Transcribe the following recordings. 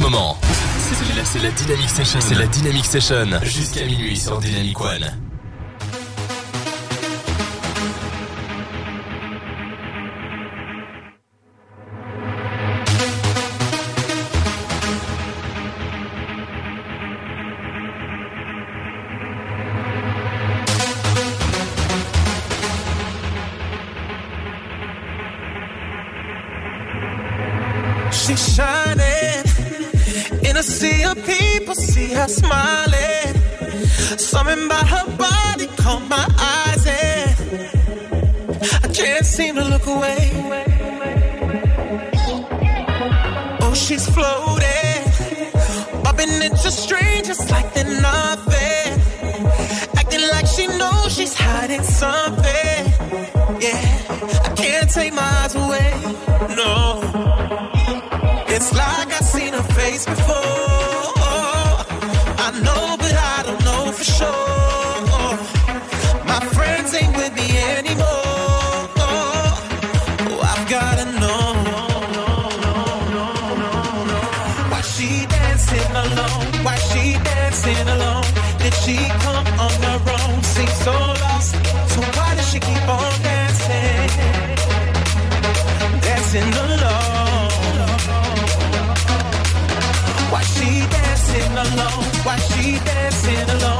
moment. C'est la, Dynamic Session. C'est la Dynamic Session. Jusqu'à minuit sur Dynamic One. Her smiling. Something her body caught my eyes, and I can't seem to look away. Oh, she's floating, bumping into strangers like they're nothing, acting like she knows she's hiding something. Yeah, I can't take my eyes away. No, it's like I've seen her face before. Dancing alone?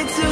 Now to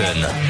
Dynamic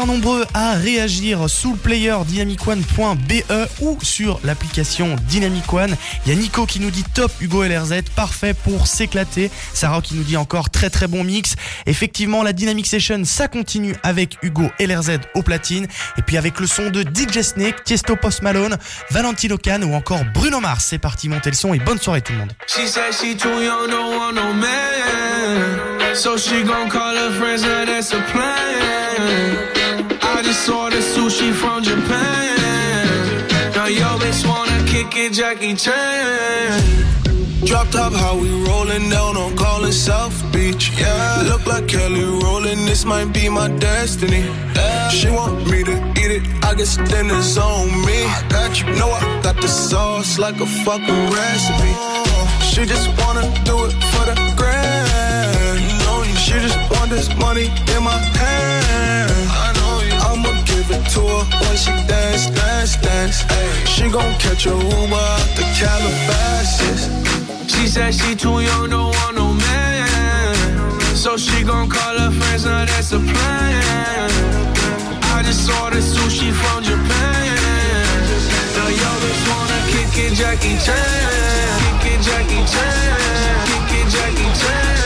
Nombreux à réagir sous le player dynamicone.be ou sur l'application Dynamic One. Il y a Nico qui nous dit top Hugo LRZ, parfait pour s'éclater. Sarah qui nous dit encore très très bon mix. Effectivement, la Dynamic Session, ça continue avec Hugo LRZ au platine. Et puis avec le son de DJ Snake, Tiesto Post Malone, Valentino Khan ou encore Bruno Mars. C'est parti, monter le son et bonne soirée tout le monde. Just ordered sushi from Japan. Now yo bitch wanna kick it, Jackie Chan. Drop top, how we rollin' down on Collins South Beach. Yeah, look like Kelly Rowland, this might be my destiny. Yeah. She want me to eat it, I guess dinner's on me. I got you, know I got the sauce like a fucking recipe. She just wanna do it for the grand. She just want this money in my hand. Give it to her when she dance, dance, dance. Ay, she gon' catch a Uber out the Calabasas. She said she too young, don't want no man. So she gon' call her friends, now that's a plan. I just ordered sushi from Japan. Now yo bitch wanna kick it, Jackie Chan. Kick it, Jackie Chan. Kick it, Jackie Chan.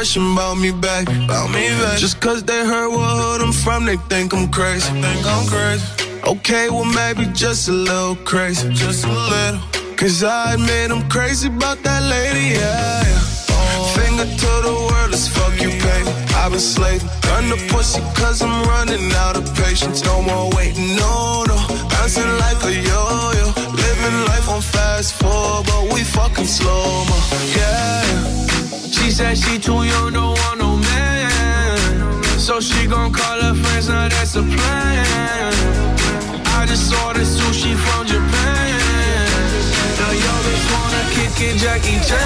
About me back. About me back. Just cause they heard what hood I'm from, they think I'm crazy. Think I'm crazy. Okay, well maybe just a little crazy. Just a little. Cause I admit I'm crazy about that lady, yeah. yeah. Finger to the world, let's fuck you, baby. I've been slaving. Gun the pussy cause I'm running out of patience. No more waiting, no, no. Bouncing like a yo-yo. Living life on fast forward, but we fucking slow, mo. Yeah. She said she too young, don't want no man. So she gon' call her friends, now that's a plan. I just ordered sushi from Japan. Now yo bitch wanna kick it, Jackie Chan.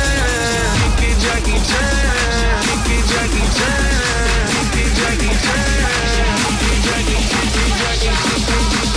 Kick it, Jackie Chan. Kick it, Jackie Chan. Kick it, Jackie Chan. Kick it, Jackie, kick it, Jackie,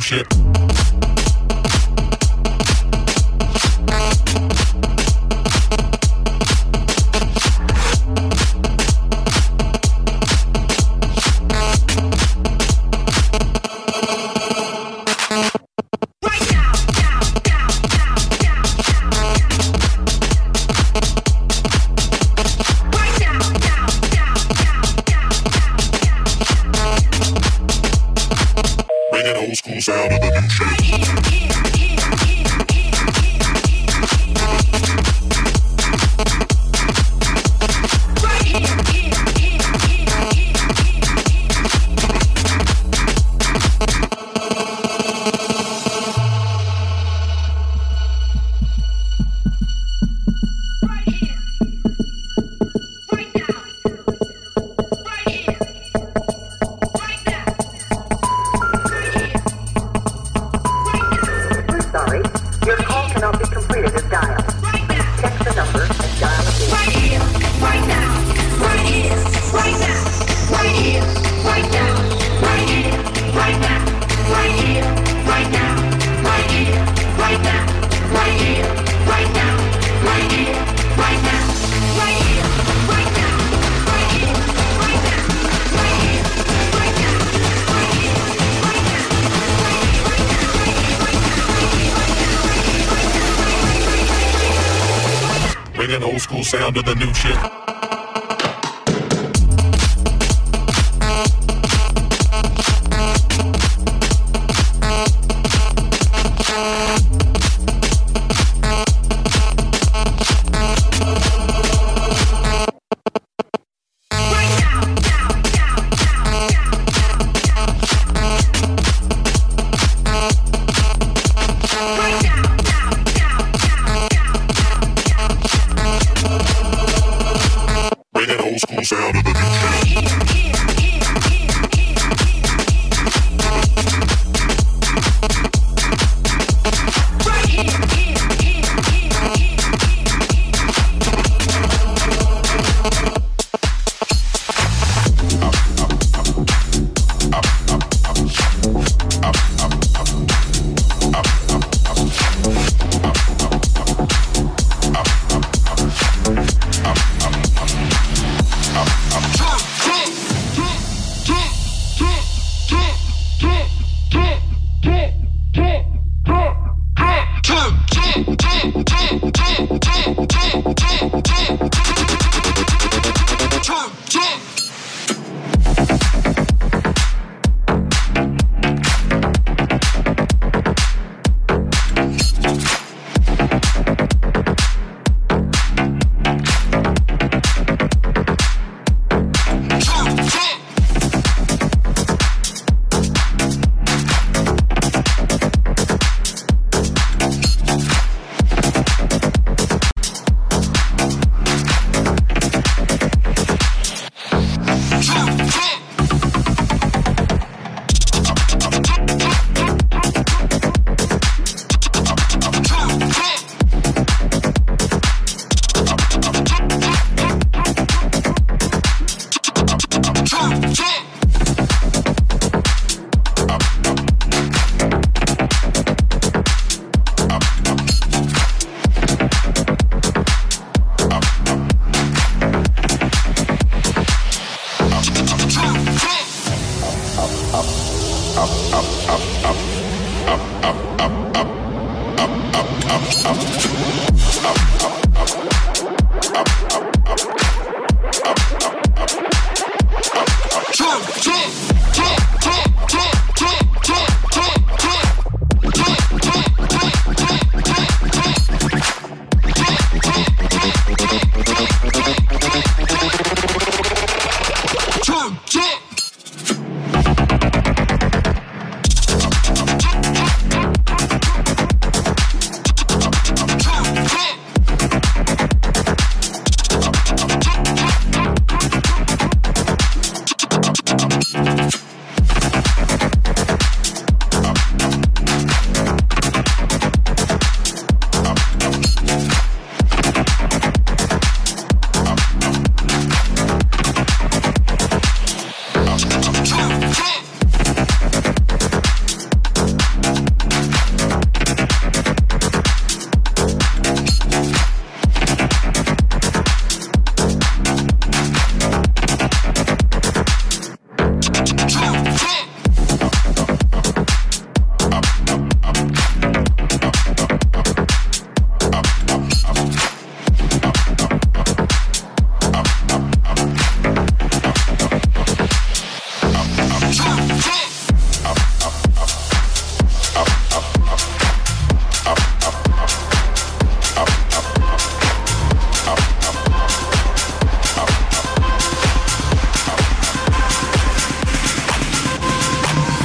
shit.